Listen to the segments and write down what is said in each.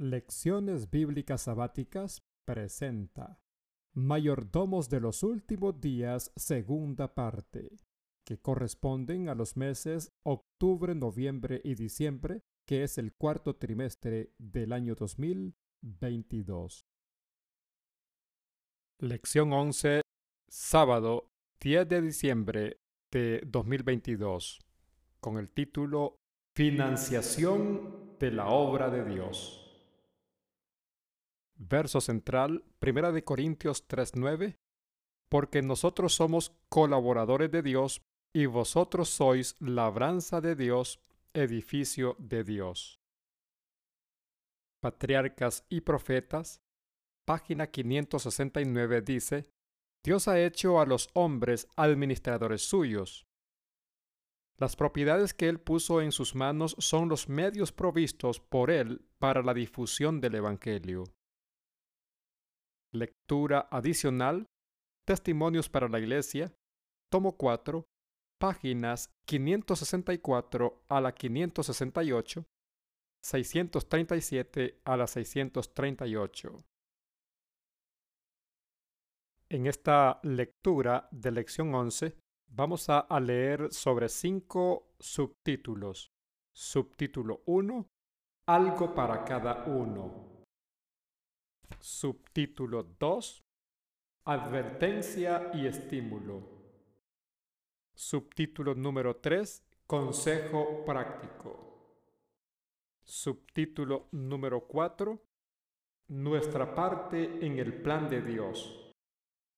Lecciones Bíblicas Sabáticas presenta Mayordomos de los Últimos Días, segunda parte, que corresponden a los meses octubre, noviembre y diciembre, que es el cuarto trimestre del año 2022. Lección 11, sábado 10 de diciembre de 2022, con el título Financiación de la obra de Dios. Verso central, Primera de Corintios 3:9, porque nosotros somos colaboradores de Dios y vosotros sois labranza de Dios, edificio de Dios. Patriarcas y Profetas, página 569 dice, Dios ha hecho a los hombres administradores suyos. Las propiedades que Él puso en sus manos son los medios provistos por Él para la difusión del Evangelio. Lectura adicional. Testimonios para la Iglesia. Tomo 4. Páginas 564 a la 568. 637 a la 638. En esta lectura de lección 11 vamos a, leer sobre cinco subtítulos. Subtítulo 1. Algo para cada uno. Subtítulo 2. Advertencia y estímulo. Subtítulo número 3. Consejo práctico. Subtítulo número 4. Nuestra parte en el plan de Dios.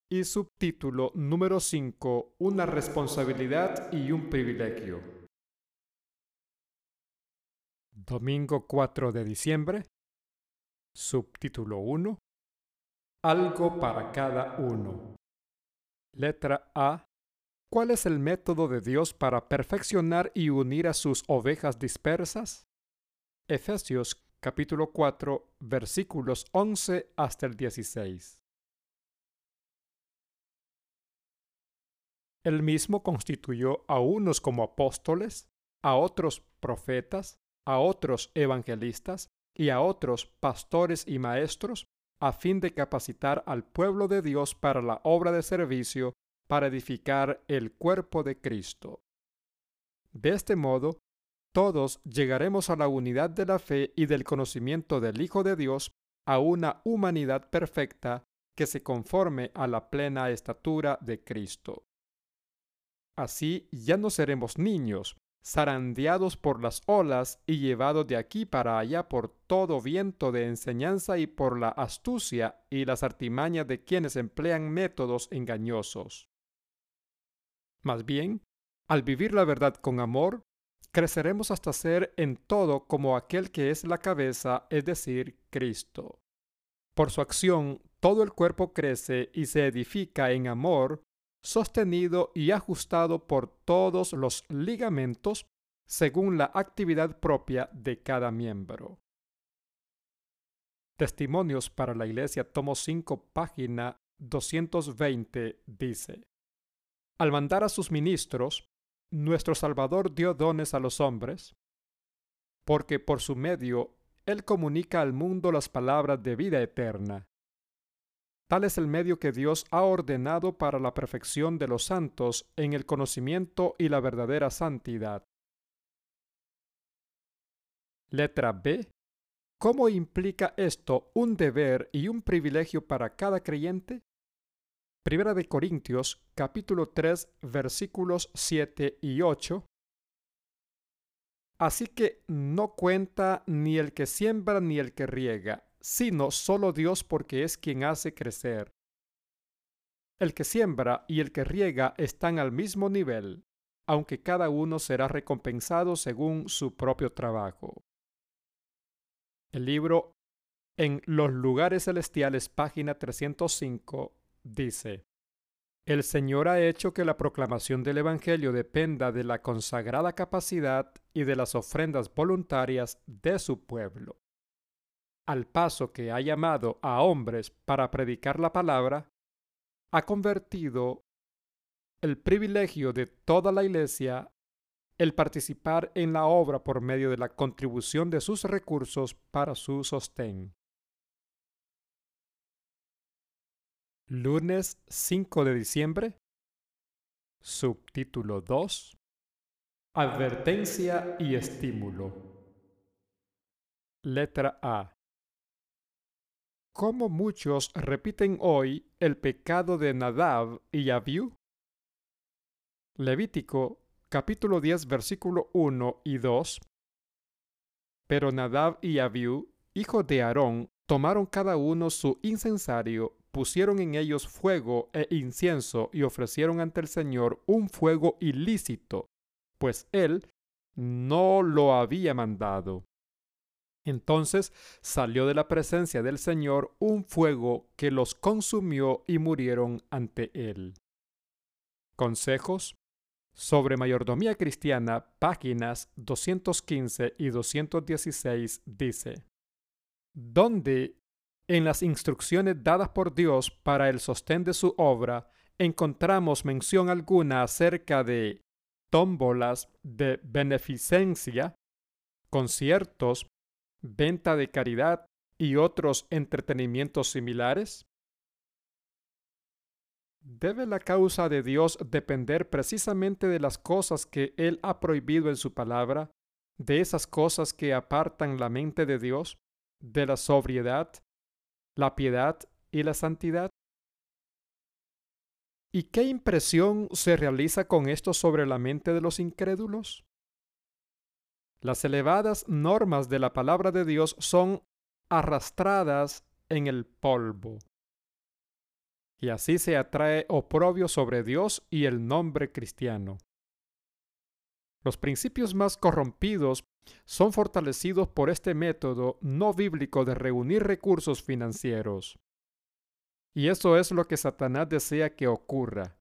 Y subtítulo número 5. Una responsabilidad y un privilegio. Domingo 4 de diciembre Subtítulo 1. Algo para cada uno. Letra A. ¿Cuál es el método de Dios para perfeccionar y unir a sus ovejas dispersas? Efesios capítulo 4 versículos 11 hasta el 16. Él mismo constituyó a unos como apóstoles, a otros profetas, a otros evangelistas, y a otros pastores y maestros a fin de capacitar al pueblo de Dios para la obra de servicio para edificar el cuerpo de Cristo. De este modo, todos llegaremos a la unidad de la fe y del conocimiento del Hijo de Dios, a una humanidad perfecta que se conforme a la plena estatura de Cristo. Así ya no seremos niños, zarandeados por las olas y llevados de aquí para allá por todo viento de enseñanza y por la astucia y las artimañas de quienes emplean métodos engañosos. Más bien, al vivir la verdad con amor, creceremos hasta ser en todo como aquel que es la cabeza, es decir, Cristo. Por su acción, todo el cuerpo crece y se edifica en amor sostenido y ajustado por todos los ligamentos según la actividad propia de cada miembro. Testimonios para la Iglesia, tomo 5, página 220, dice, Al mandar a sus ministros, nuestro Salvador dio dones a los hombres, porque por su medio Él comunica al mundo las palabras de vida eterna. Tal es el medio que Dios ha ordenado para la perfección de los santos en el conocimiento y la verdadera santidad. Letra B. ¿Cómo implica esto un deber y un privilegio para cada creyente? Primera de Corintios, capítulo 3, versículos 7 y 8. Así que no cuenta ni el que siembra ni el que riega, sino solo Dios porque es quien hace crecer. El que siembra y el que riega están al mismo nivel, aunque cada uno será recompensado según su propio trabajo. El libro En los lugares celestiales, página 305, dice, El Señor ha hecho que la proclamación del Evangelio dependa de la consagrada capacidad y de las ofrendas voluntarias de su pueblo al paso que ha llamado a hombres para predicar la palabra, ha convertido el privilegio de toda la iglesia el participar en la obra por medio de la contribución de sus recursos para su sostén. Lunes 5 de diciembre. Subtítulo 2. Advertencia y estímulo. Letra A. ¿Cómo muchos repiten hoy el pecado de Nadab y Abiú? Levítico capítulo 10 versículo 1 y 2. Pero Nadab y Abiú, hijos de Aarón, tomaron cada uno su incensario, pusieron en ellos fuego e incienso y ofrecieron ante el Señor un fuego ilícito, pues él no lo había mandado. Entonces salió de la presencia del Señor un fuego que los consumió y murieron ante él. Consejos sobre mayordomía cristiana, páginas 215 y 216 dice, ¿Dónde en las instrucciones dadas por Dios para el sostén de su obra encontramos mención alguna acerca de tómbolas de beneficencia, conciertos, venta de caridad y otros entretenimientos similares? ¿Debe la causa de Dios depender precisamente de las cosas que Él ha prohibido en su palabra, de esas cosas que apartan la mente de Dios, de la sobriedad, la piedad y la santidad? ¿Y qué impresión se realiza con esto sobre la mente de los incrédulos? Las elevadas normas de la palabra de Dios son arrastradas en el polvo y así se atrae oprobio sobre Dios y el nombre cristiano. Los principios más corrompidos son fortalecidos por este método no bíblico de reunir recursos financieros. Y eso es lo que Satanás desea que ocurra.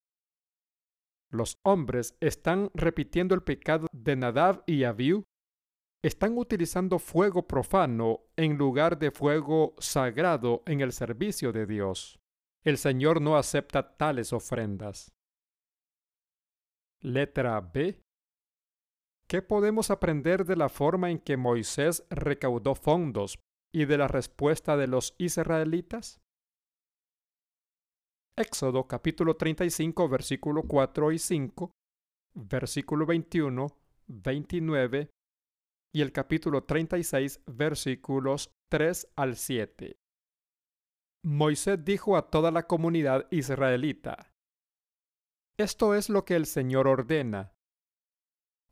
Los hombres están repitiendo el pecado de Nadab y Abiú, están utilizando fuego profano en lugar de fuego sagrado en el servicio de Dios. El Señor no acepta tales ofrendas. Letra B. ¿Qué podemos aprender de la forma en que Moisés recaudó fondos y de la respuesta de los israelitas? Éxodo capítulo 35 versículo 4 y 5, versículo 21, 29 y el capítulo 36 versículos 3 al 7. Moisés dijo a toda la comunidad israelita, Esto es lo que el Señor ordena.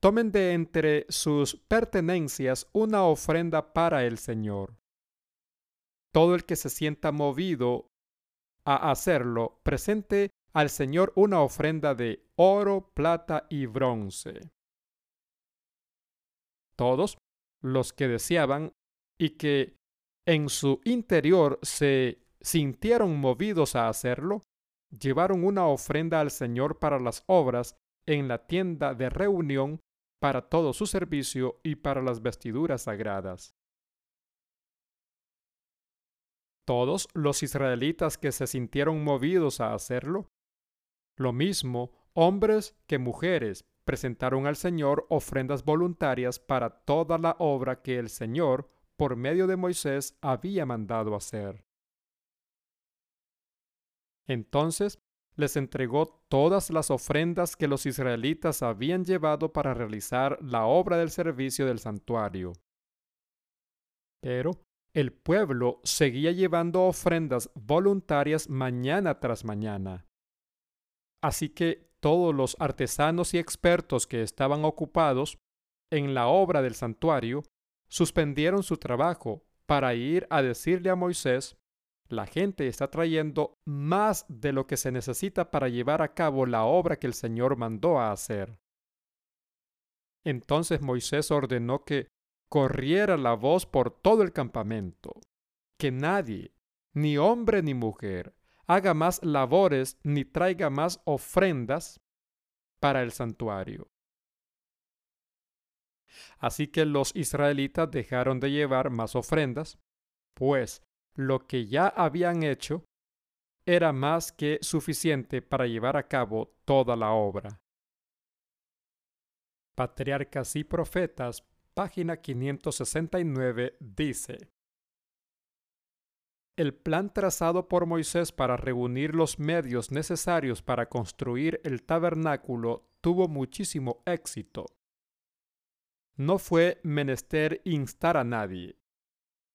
Tomen de entre sus pertenencias una ofrenda para el Señor. Todo el que se sienta movido a hacerlo, presente al Señor una ofrenda de oro, plata y bronce. Todos los que deseaban y que en su interior se sintieron movidos a hacerlo, llevaron una ofrenda al Señor para las obras en la tienda de reunión para todo su servicio y para las vestiduras sagradas. Todos los israelitas que se sintieron movidos a hacerlo, lo mismo hombres que mujeres, presentaron al Señor ofrendas voluntarias para toda la obra que el Señor, por medio de Moisés, había mandado hacer. Entonces les entregó todas las ofrendas que los israelitas habían llevado para realizar la obra del servicio del santuario. Pero el pueblo seguía llevando ofrendas voluntarias mañana tras mañana. Así que todos los artesanos y expertos que estaban ocupados en la obra del santuario suspendieron su trabajo para ir a decirle a Moisés la gente está trayendo más de lo que se necesita para llevar a cabo la obra que el Señor mandó a hacer. Entonces Moisés ordenó que corriera la voz por todo el campamento, que nadie, ni hombre ni mujer, haga más labores ni traiga más ofrendas para el santuario. Así que los israelitas dejaron de llevar más ofrendas, pues lo que ya habían hecho era más que suficiente para llevar a cabo toda la obra. Patriarcas y Profetas, página 569, dice, El plan trazado por Moisés para reunir los medios necesarios para construir el tabernáculo tuvo muchísimo éxito. No fue menester instar a nadie,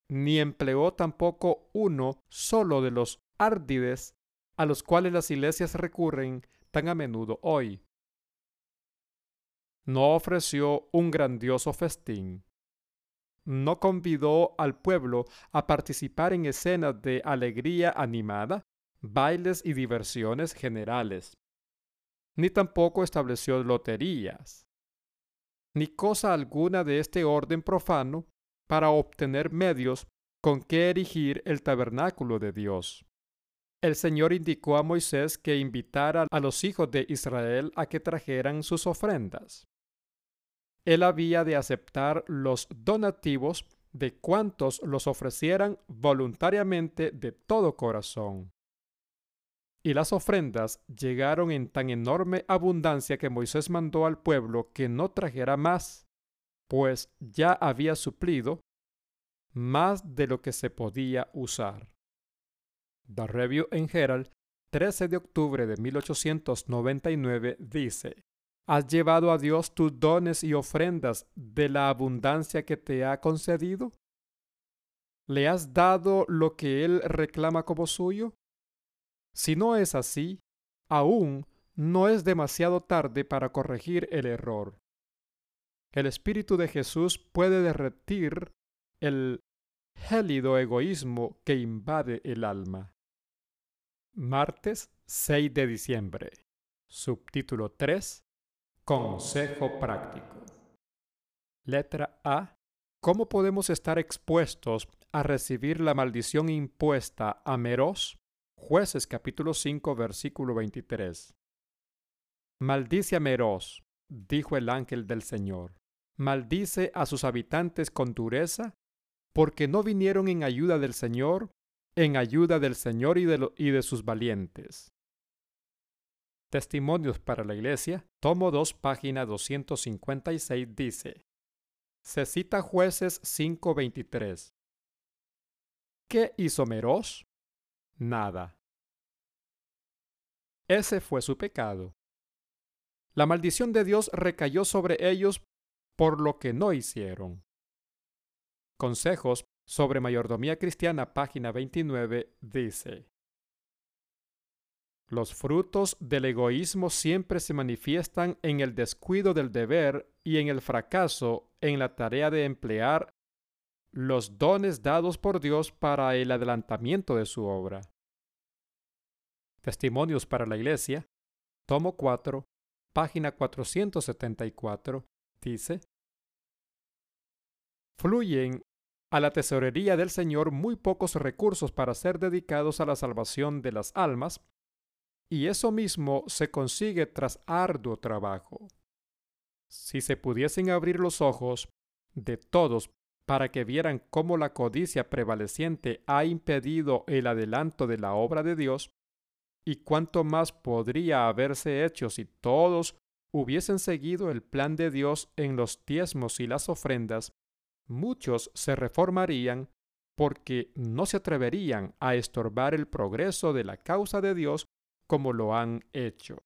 ni empleó tampoco uno solo de los árdides a los cuales las iglesias recurren tan a menudo hoy no ofreció un grandioso festín. No convidó al pueblo a participar en escenas de alegría animada, bailes y diversiones generales. Ni tampoco estableció loterías, ni cosa alguna de este orden profano para obtener medios con que erigir el tabernáculo de Dios. El Señor indicó a Moisés que invitara a los hijos de Israel a que trajeran sus ofrendas él había de aceptar los donativos de cuantos los ofrecieran voluntariamente de todo corazón. Y las ofrendas llegaron en tan enorme abundancia que Moisés mandó al pueblo que no trajera más, pues ya había suplido más de lo que se podía usar. The Review en Herald, 13 de octubre de 1899, dice, ¿Has llevado a Dios tus dones y ofrendas de la abundancia que te ha concedido? ¿Le has dado lo que Él reclama como suyo? Si no es así, aún no es demasiado tarde para corregir el error. El Espíritu de Jesús puede derretir el gélido egoísmo que invade el alma. Martes 6 de diciembre. Subtítulo 3 Consejo práctico. Letra A. ¿Cómo podemos estar expuestos a recibir la maldición impuesta a Meros? Jueces capítulo 5 versículo 23. Maldice a Meros, dijo el ángel del Señor. Maldice a sus habitantes con dureza, porque no vinieron en ayuda del Señor, en ayuda del Señor y de, y de sus valientes. Testimonios para la Iglesia, tomo 2, página 256, dice, se cita jueces 5.23. ¿Qué hizo Meros? Nada. Ese fue su pecado. La maldición de Dios recayó sobre ellos por lo que no hicieron. Consejos sobre mayordomía cristiana, página 29, dice, los frutos del egoísmo siempre se manifiestan en el descuido del deber y en el fracaso en la tarea de emplear los dones dados por Dios para el adelantamiento de su obra. Testimonios para la Iglesia, tomo 4, página 474, dice, Fluyen a la tesorería del Señor muy pocos recursos para ser dedicados a la salvación de las almas, y eso mismo se consigue tras arduo trabajo. Si se pudiesen abrir los ojos de todos para que vieran cómo la codicia prevaleciente ha impedido el adelanto de la obra de Dios, y cuánto más podría haberse hecho si todos hubiesen seguido el plan de Dios en los diezmos y las ofrendas, muchos se reformarían porque no se atreverían a estorbar el progreso de la causa de Dios como lo han hecho.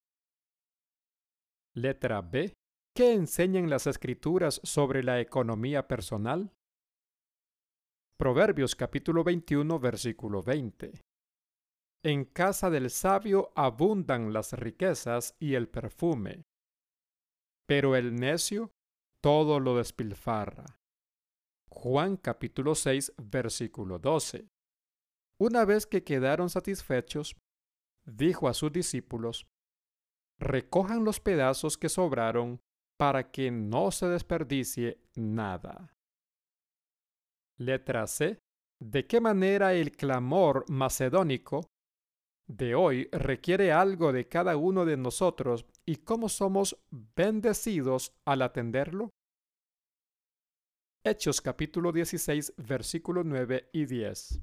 Letra B. ¿Qué enseñan las escrituras sobre la economía personal? Proverbios capítulo 21 versículo 20. En casa del sabio abundan las riquezas y el perfume, pero el necio todo lo despilfarra. Juan capítulo 6 versículo 12. Una vez que quedaron satisfechos, dijo a sus discípulos, recojan los pedazos que sobraron para que no se desperdicie nada. Letra C. ¿De qué manera el clamor macedónico de hoy requiere algo de cada uno de nosotros y cómo somos bendecidos al atenderlo? Hechos capítulo 16 versículo 9 y 10.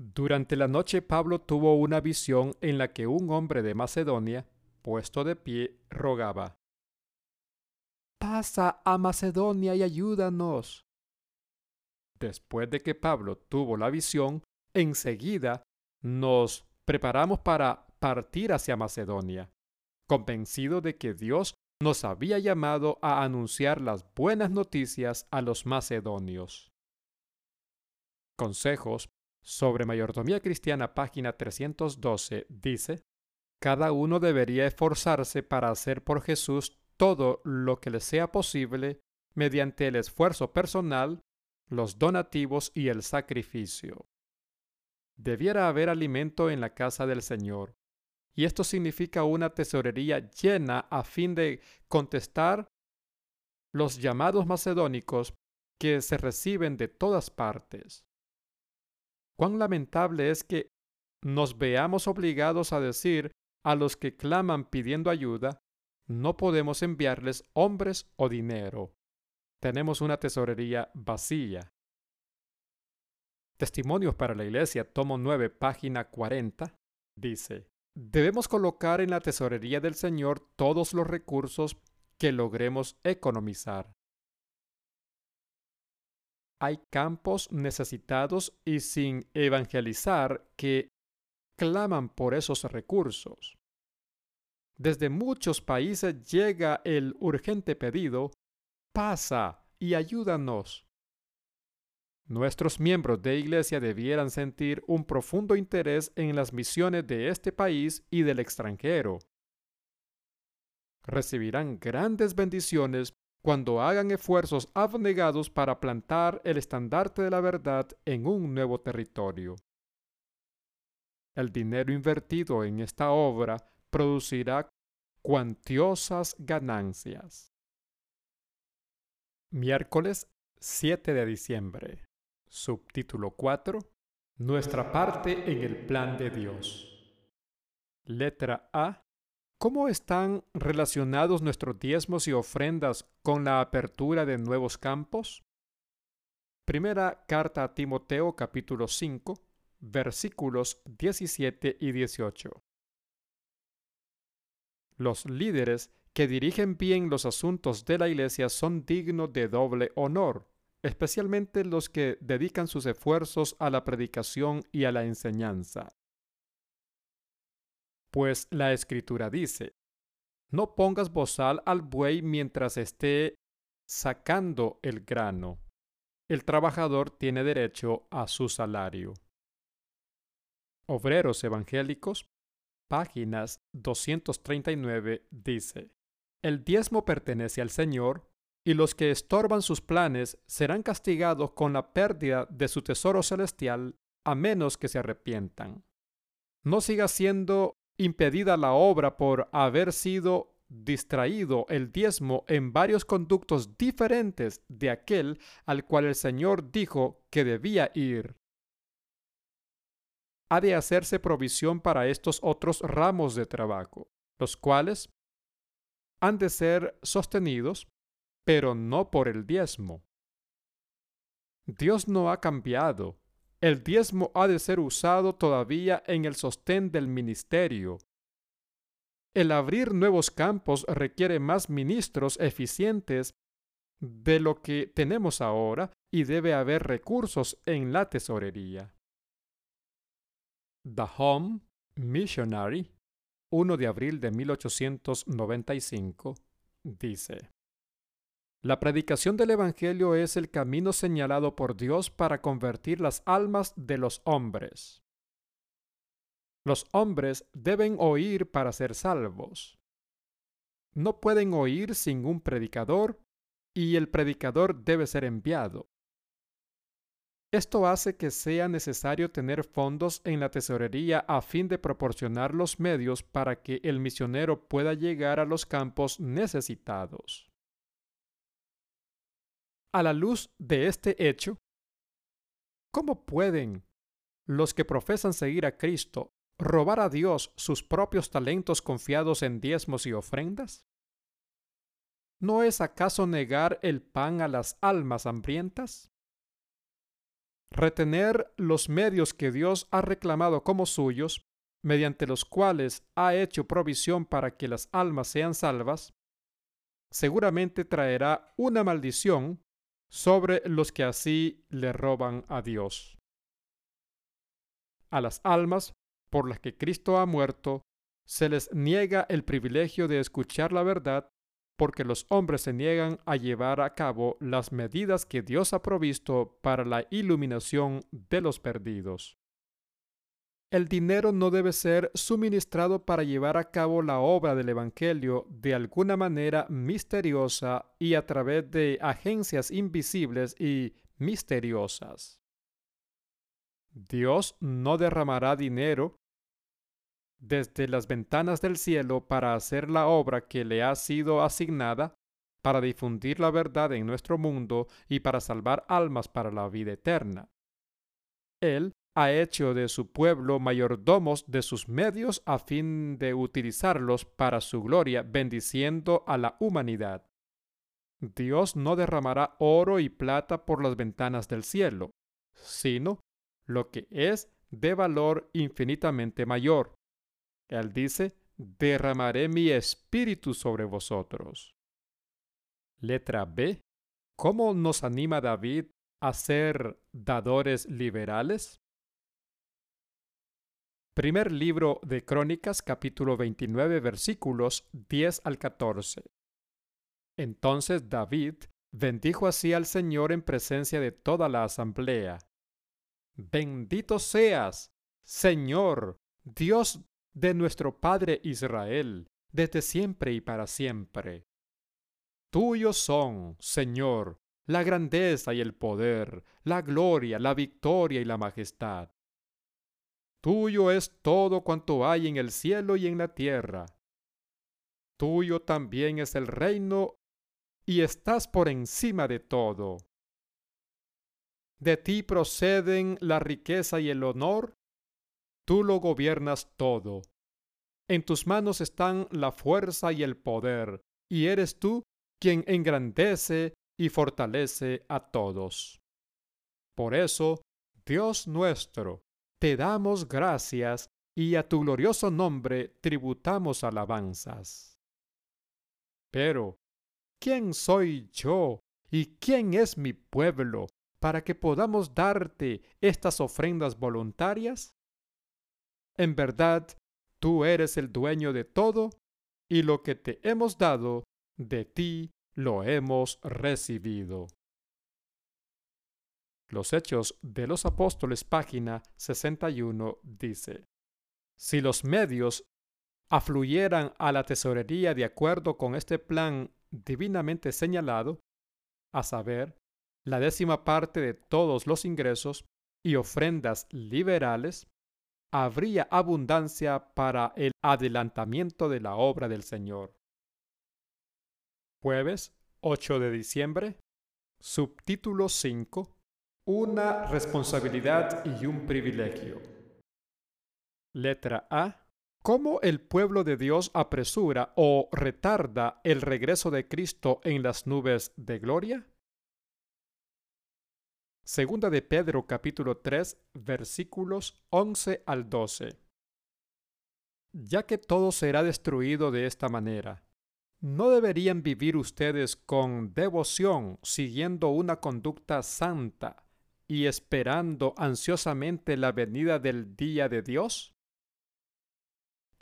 Durante la noche Pablo tuvo una visión en la que un hombre de Macedonia, puesto de pie, rogaba, pasa a Macedonia y ayúdanos. Después de que Pablo tuvo la visión, enseguida nos preparamos para partir hacia Macedonia, convencido de que Dios nos había llamado a anunciar las buenas noticias a los macedonios. Consejos sobre mayordomía cristiana, página 312, dice, Cada uno debería esforzarse para hacer por Jesús todo lo que le sea posible mediante el esfuerzo personal, los donativos y el sacrificio. Debiera haber alimento en la casa del Señor, y esto significa una tesorería llena a fin de contestar los llamados macedónicos que se reciben de todas partes. Cuán lamentable es que nos veamos obligados a decir a los que claman pidiendo ayuda, no podemos enviarles hombres o dinero. Tenemos una tesorería vacía. Testimonios para la Iglesia, tomo 9, página 40, dice, Debemos colocar en la tesorería del Señor todos los recursos que logremos economizar. Hay campos necesitados y sin evangelizar que claman por esos recursos. Desde muchos países llega el urgente pedido, pasa y ayúdanos. Nuestros miembros de iglesia debieran sentir un profundo interés en las misiones de este país y del extranjero. Recibirán grandes bendiciones cuando hagan esfuerzos abnegados para plantar el estandarte de la verdad en un nuevo territorio. El dinero invertido en esta obra producirá cuantiosas ganancias. Miércoles 7 de diciembre. Subtítulo 4. Nuestra parte en el plan de Dios. Letra A. ¿Cómo están relacionados nuestros diezmos y ofrendas con la apertura de nuevos campos? Primera carta a Timoteo capítulo 5, versículos 17 y 18. Los líderes que dirigen bien los asuntos de la Iglesia son dignos de doble honor especialmente los que dedican sus esfuerzos a la predicación y a la enseñanza. Pues la escritura dice, no pongas bozal al buey mientras esté sacando el grano. El trabajador tiene derecho a su salario. Obreros Evangélicos, páginas 239, dice, El diezmo pertenece al Señor y los que estorban sus planes serán castigados con la pérdida de su tesoro celestial a menos que se arrepientan. No siga siendo impedida la obra por haber sido distraído el diezmo en varios conductos diferentes de aquel al cual el Señor dijo que debía ir. Ha de hacerse provisión para estos otros ramos de trabajo, los cuales han de ser sostenidos pero no por el diezmo. Dios no ha cambiado. El diezmo ha de ser usado todavía en el sostén del ministerio. El abrir nuevos campos requiere más ministros eficientes de lo que tenemos ahora y debe haber recursos en la tesorería. The Home Missionary, 1 de abril de 1895, dice, la predicación del Evangelio es el camino señalado por Dios para convertir las almas de los hombres. Los hombres deben oír para ser salvos. No pueden oír sin un predicador y el predicador debe ser enviado. Esto hace que sea necesario tener fondos en la tesorería a fin de proporcionar los medios para que el misionero pueda llegar a los campos necesitados. A la luz de este hecho, ¿cómo pueden los que profesan seguir a Cristo robar a Dios sus propios talentos confiados en diezmos y ofrendas? ¿No es acaso negar el pan a las almas hambrientas? Retener los medios que Dios ha reclamado como suyos, mediante los cuales ha hecho provisión para que las almas sean salvas, seguramente traerá una maldición sobre los que así le roban a Dios. A las almas por las que Cristo ha muerto, se les niega el privilegio de escuchar la verdad porque los hombres se niegan a llevar a cabo las medidas que Dios ha provisto para la iluminación de los perdidos. El dinero no debe ser suministrado para llevar a cabo la obra del Evangelio de alguna manera misteriosa y a través de agencias invisibles y misteriosas. Dios no derramará dinero desde las ventanas del cielo para hacer la obra que le ha sido asignada, para difundir la verdad en nuestro mundo y para salvar almas para la vida eterna. Él ha hecho de su pueblo mayordomos de sus medios a fin de utilizarlos para su gloria, bendiciendo a la humanidad. Dios no derramará oro y plata por las ventanas del cielo, sino lo que es de valor infinitamente mayor, él dice, derramaré mi espíritu sobre vosotros. Letra B. ¿Cómo nos anima David a ser dadores liberales? Primer libro de Crónicas, capítulo 29, versículos 10 al 14. Entonces David bendijo así al Señor en presencia de toda la asamblea. Bendito seas, Señor, Dios de nuestro Padre Israel, desde siempre y para siempre. Tuyos son, Señor, la grandeza y el poder, la gloria, la victoria y la majestad. Tuyo es todo cuanto hay en el cielo y en la tierra. Tuyo también es el reino y estás por encima de todo. De ti proceden la riqueza y el honor Tú lo gobiernas todo. En tus manos están la fuerza y el poder, y eres tú quien engrandece y fortalece a todos. Por eso, Dios nuestro, te damos gracias y a tu glorioso nombre tributamos alabanzas. Pero, ¿quién soy yo y quién es mi pueblo para que podamos darte estas ofrendas voluntarias? En verdad, tú eres el dueño de todo, y lo que te hemos dado, de ti lo hemos recibido. Los Hechos de los Apóstoles, página 61, dice, Si los medios afluyeran a la tesorería de acuerdo con este plan divinamente señalado, a saber, la décima parte de todos los ingresos y ofrendas liberales, habría abundancia para el adelantamiento de la obra del Señor. Jueves 8 de diciembre. Subtítulo 5. Una responsabilidad y un privilegio. Letra A. ¿Cómo el pueblo de Dios apresura o retarda el regreso de Cristo en las nubes de gloria? Segunda de Pedro capítulo 3 versículos 11 al 12. Ya que todo será destruido de esta manera, ¿no deberían vivir ustedes con devoción, siguiendo una conducta santa y esperando ansiosamente la venida del día de Dios?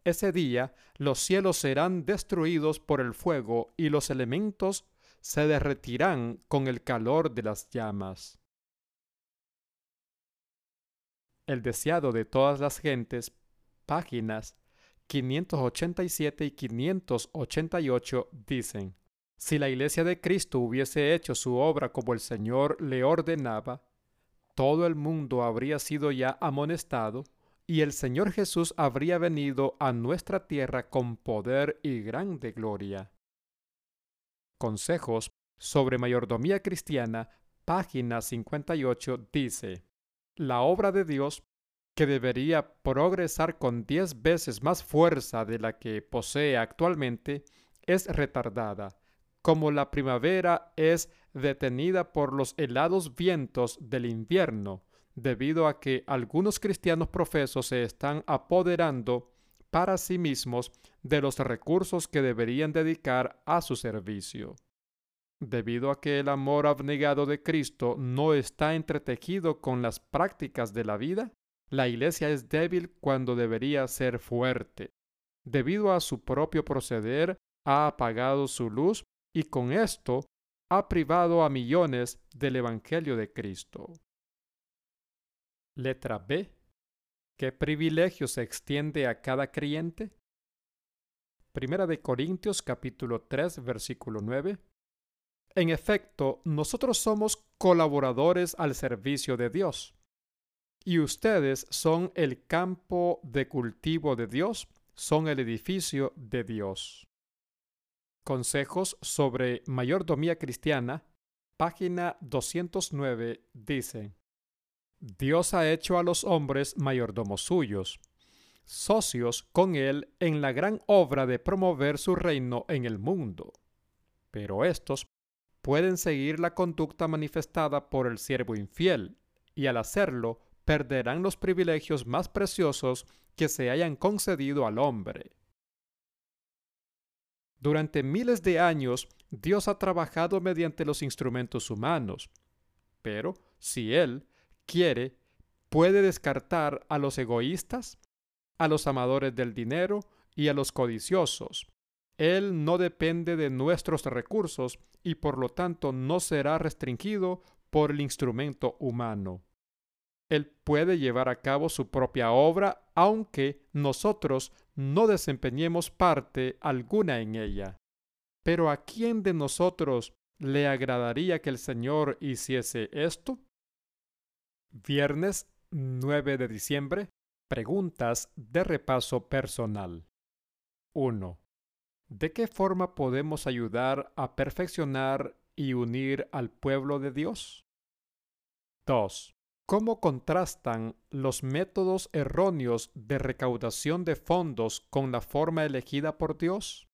Ese día los cielos serán destruidos por el fuego y los elementos se derretirán con el calor de las llamas el deseado de todas las gentes, páginas 587 y 588 dicen, si la iglesia de Cristo hubiese hecho su obra como el Señor le ordenaba, todo el mundo habría sido ya amonestado y el Señor Jesús habría venido a nuestra tierra con poder y grande gloria. Consejos sobre mayordomía cristiana, página 58 dice, la obra de Dios, que debería progresar con diez veces más fuerza de la que posee actualmente, es retardada, como la primavera es detenida por los helados vientos del invierno, debido a que algunos cristianos profesos se están apoderando para sí mismos de los recursos que deberían dedicar a su servicio. Debido a que el amor abnegado de Cristo no está entretejido con las prácticas de la vida, la Iglesia es débil cuando debería ser fuerte. Debido a su propio proceder, ha apagado su luz y con esto ha privado a millones del Evangelio de Cristo. Letra B. ¿Qué privilegio se extiende a cada creyente? Primera de Corintios capítulo 3 versículo 9. En efecto, nosotros somos colaboradores al servicio de Dios. Y ustedes son el campo de cultivo de Dios, son el edificio de Dios. Consejos sobre mayordomía cristiana, página 209, dice, Dios ha hecho a los hombres mayordomos suyos, socios con Él en la gran obra de promover su reino en el mundo. Pero estos pueden seguir la conducta manifestada por el siervo infiel, y al hacerlo perderán los privilegios más preciosos que se hayan concedido al hombre. Durante miles de años, Dios ha trabajado mediante los instrumentos humanos, pero si Él quiere, puede descartar a los egoístas, a los amadores del dinero y a los codiciosos, él no depende de nuestros recursos y por lo tanto no será restringido por el instrumento humano. Él puede llevar a cabo su propia obra aunque nosotros no desempeñemos parte alguna en ella. Pero ¿a quién de nosotros le agradaría que el Señor hiciese esto? Viernes 9 de diciembre. Preguntas de repaso personal. 1. ¿De qué forma podemos ayudar a perfeccionar y unir al pueblo de Dios? 2. ¿Cómo contrastan los métodos erróneos de recaudación de fondos con la forma elegida por Dios?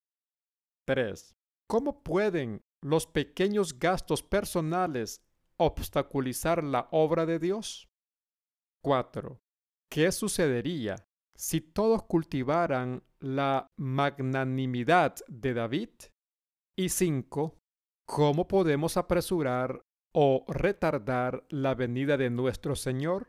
3. ¿Cómo pueden los pequeños gastos personales obstaculizar la obra de Dios? 4. ¿Qué sucedería si todos cultivaran la magnanimidad de David. Y cinco, ¿cómo podemos apresurar o retardar la venida de nuestro Señor?